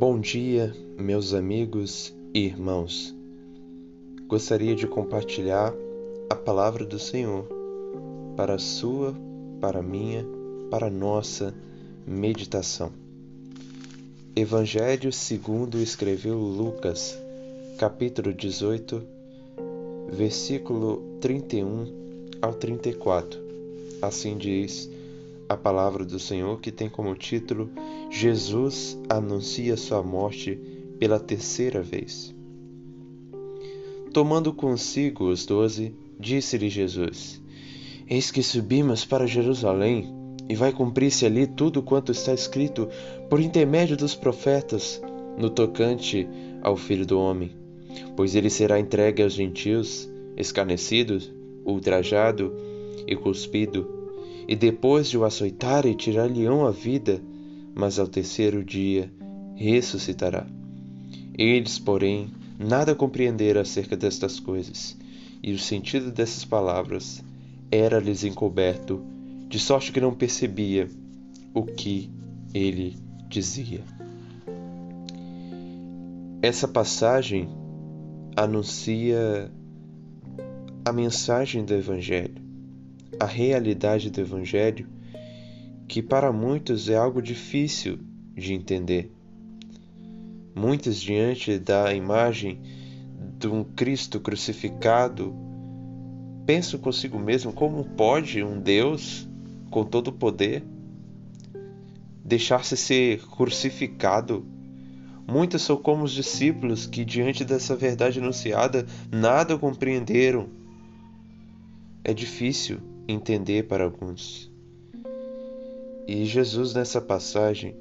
Bom dia, meus amigos e irmãos. Gostaria de compartilhar a palavra do Senhor para a sua, para a minha, para a nossa meditação. Evangelho segundo escreveu Lucas, capítulo 18, versículo 31 ao 34. Assim diz a palavra do Senhor que tem como título Jesus anuncia sua morte pela terceira vez. Tomando consigo os doze, disse-lhe Jesus: Eis que subimos para Jerusalém, e vai cumprir-se ali tudo quanto está escrito por intermédio dos profetas no tocante ao Filho do Homem. Pois ele será entregue aos gentios, escarnecido, ultrajado e cuspido e depois de o açoitarem tirar-lhe-ão a vida, mas ao terceiro dia ressuscitará. Eles, porém, nada compreenderam acerca destas coisas, e o sentido dessas palavras era-lhes encoberto, de sorte que não percebia o que ele dizia. Essa passagem anuncia a mensagem do Evangelho a realidade do Evangelho, que para muitos é algo difícil de entender. Muitos, diante da imagem de um Cristo crucificado, pensam consigo mesmo como pode um Deus com todo o poder deixar-se ser crucificado. Muitos são como os discípulos que, diante dessa verdade anunciada, nada compreenderam. É difícil entender para alguns. E Jesus, nessa passagem,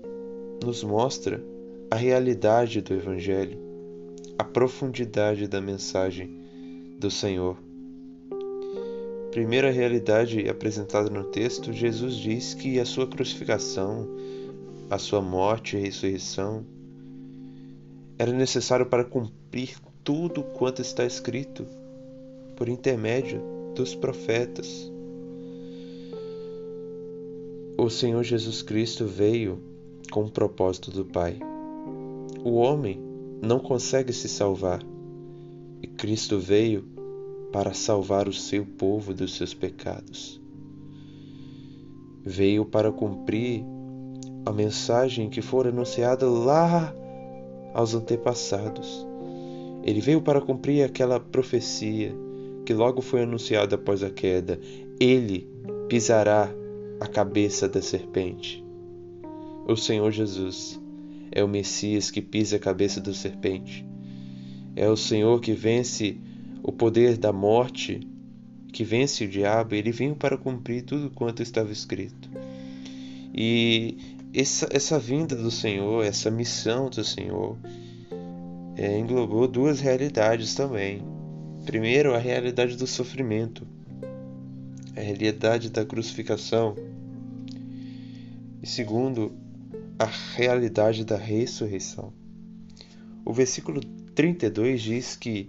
nos mostra a realidade do Evangelho, a profundidade da mensagem do Senhor. Primeira realidade apresentada no texto, Jesus diz que a sua crucificação, a sua morte e ressurreição era necessário para cumprir tudo quanto está escrito por intermédio dos profetas. O Senhor Jesus Cristo veio com o propósito do Pai. O homem não consegue se salvar e Cristo veio para salvar o seu povo dos seus pecados. Veio para cumprir a mensagem que fora anunciada lá aos antepassados. Ele veio para cumprir aquela profecia que logo foi anunciada após a queda. Ele pisará a cabeça da serpente. O Senhor Jesus é o Messias que pisa a cabeça da serpente. É o Senhor que vence o poder da morte, que vence o diabo. Ele veio para cumprir tudo quanto estava escrito. E essa, essa vinda do Senhor, essa missão do Senhor, é, englobou duas realidades também. Primeiro, a realidade do sofrimento a realidade da crucificação, e segundo, a realidade da ressurreição. O versículo 32 diz que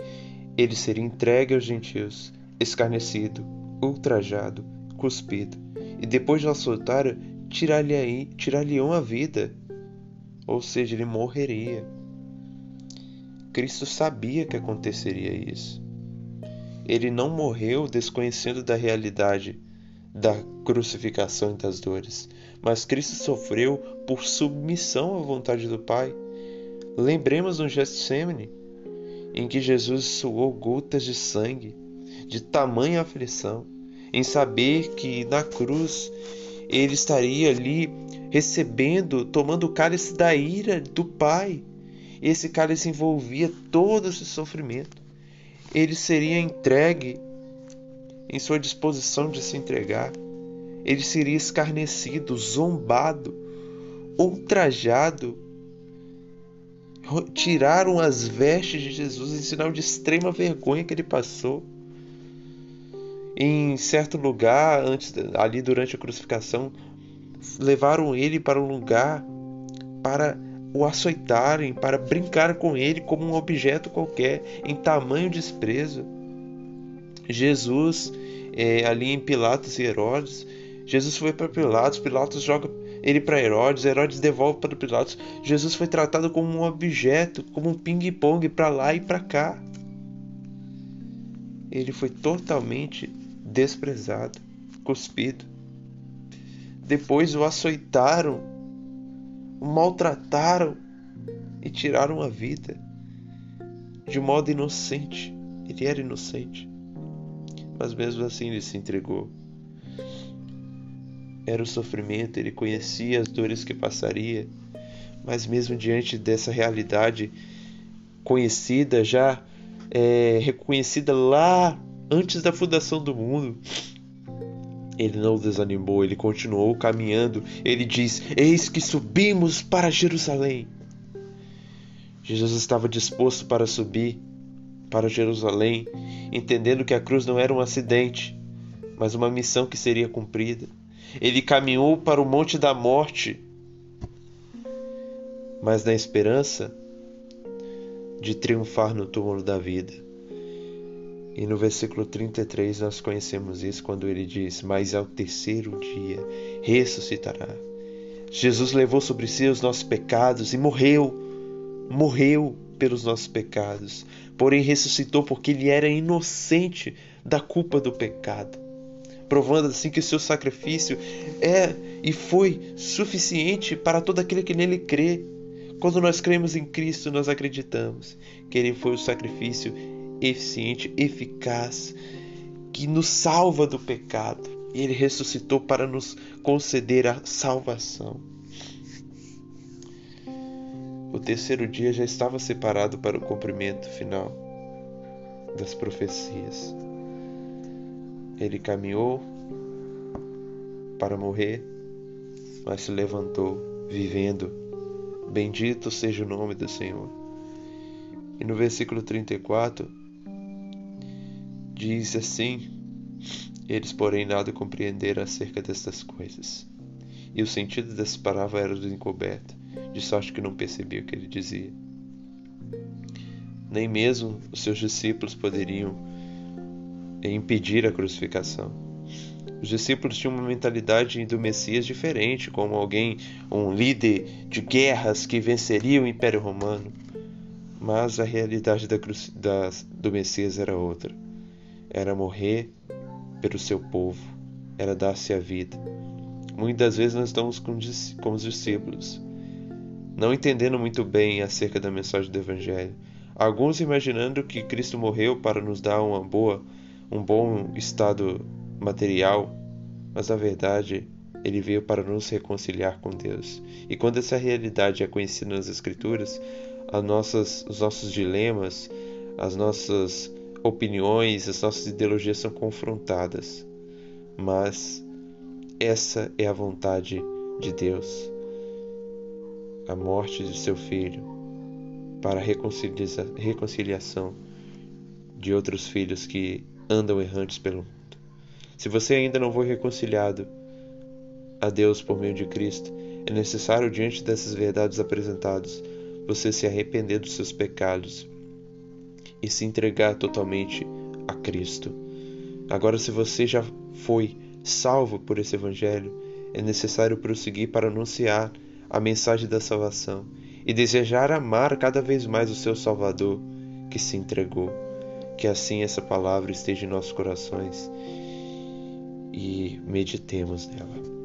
ele seria entregue aos gentios, escarnecido, ultrajado, cuspido, e depois de assaltar, tirar-lhe tirar a vida, ou seja, ele morreria. Cristo sabia que aconteceria isso. Ele não morreu desconhecendo da realidade da crucificação e das dores, mas Cristo sofreu por submissão à vontade do Pai. Lembremos no Getsemane, em que Jesus suou gotas de sangue, de tamanha aflição, em saber que na cruz ele estaria ali recebendo, tomando o cálice da ira do Pai. Esse cálice envolvia todo esse sofrimento ele seria entregue em sua disposição de se entregar. Ele seria escarnecido, zombado, ultrajado. Tiraram as vestes de Jesus em sinal de extrema vergonha que ele passou. Em certo lugar, antes ali durante a crucificação, levaram ele para um lugar para o açoitarem, para brincar com ele como um objeto qualquer, em tamanho desprezo. Jesus, é, ali em Pilatos e Herodes, Jesus foi para Pilatos, Pilatos joga ele para Herodes, Herodes devolve para Pilatos. Jesus foi tratado como um objeto, como um ping-pong para lá e para cá. Ele foi totalmente desprezado, cuspido. Depois o açoitaram, o maltrataram e tiraram a vida de modo inocente. Ele era inocente, mas mesmo assim ele se entregou era o sofrimento, ele conhecia as dores que passaria, mas mesmo diante dessa realidade conhecida, já é, reconhecida lá antes da fundação do mundo, ele não desanimou, ele continuou caminhando. Ele diz: Eis que subimos para Jerusalém. Jesus estava disposto para subir para Jerusalém, entendendo que a cruz não era um acidente, mas uma missão que seria cumprida. Ele caminhou para o monte da morte, mas na esperança de triunfar no túmulo da vida. E no versículo 33 nós conhecemos isso quando ele diz: Mas ao terceiro dia ressuscitará. Jesus levou sobre si os nossos pecados e morreu, morreu pelos nossos pecados, porém ressuscitou porque ele era inocente da culpa do pecado provando assim que o seu sacrifício é e foi suficiente para todo aquele que nele crê. Quando nós cremos em Cristo, nós acreditamos que ele foi o sacrifício eficiente, eficaz, que nos salva do pecado. E ele ressuscitou para nos conceder a salvação. O terceiro dia já estava separado para o cumprimento final das profecias. Ele caminhou para morrer, mas se levantou, vivendo. Bendito seja o nome do Senhor. E no versículo 34 diz assim: Eles, porém, nada compreenderam acerca destas coisas. E o sentido dessa palavra era encoberto, de sorte que não percebia o que ele dizia. Nem mesmo os seus discípulos poderiam impedir a crucificação. Os discípulos tinham uma mentalidade do Messias diferente, como alguém, um líder de guerras que venceria o Império Romano. Mas a realidade da, da, do Messias era outra. Era morrer pelo seu povo, era dar-se a vida. Muitas vezes nós estamos com, com os discípulos, não entendendo muito bem acerca da mensagem do Evangelho. Alguns imaginando que Cristo morreu para nos dar uma boa um bom estado material, mas na verdade ele veio para nos reconciliar com Deus. E quando essa realidade é conhecida nas Escrituras, nossas, os nossos dilemas, as nossas opiniões, as nossas ideologias são confrontadas. Mas essa é a vontade de Deus. A morte de seu filho para a reconciliação de outros filhos que andam errantes pelo mundo. Se você ainda não foi reconciliado a Deus por meio de Cristo, é necessário, diante dessas verdades apresentadas, você se arrepender dos seus pecados e se entregar totalmente a Cristo. Agora, se você já foi salvo por esse Evangelho, é necessário prosseguir para anunciar a mensagem da salvação e desejar amar cada vez mais o seu Salvador que se entregou. Que assim essa palavra esteja em nossos corações e meditemos nela.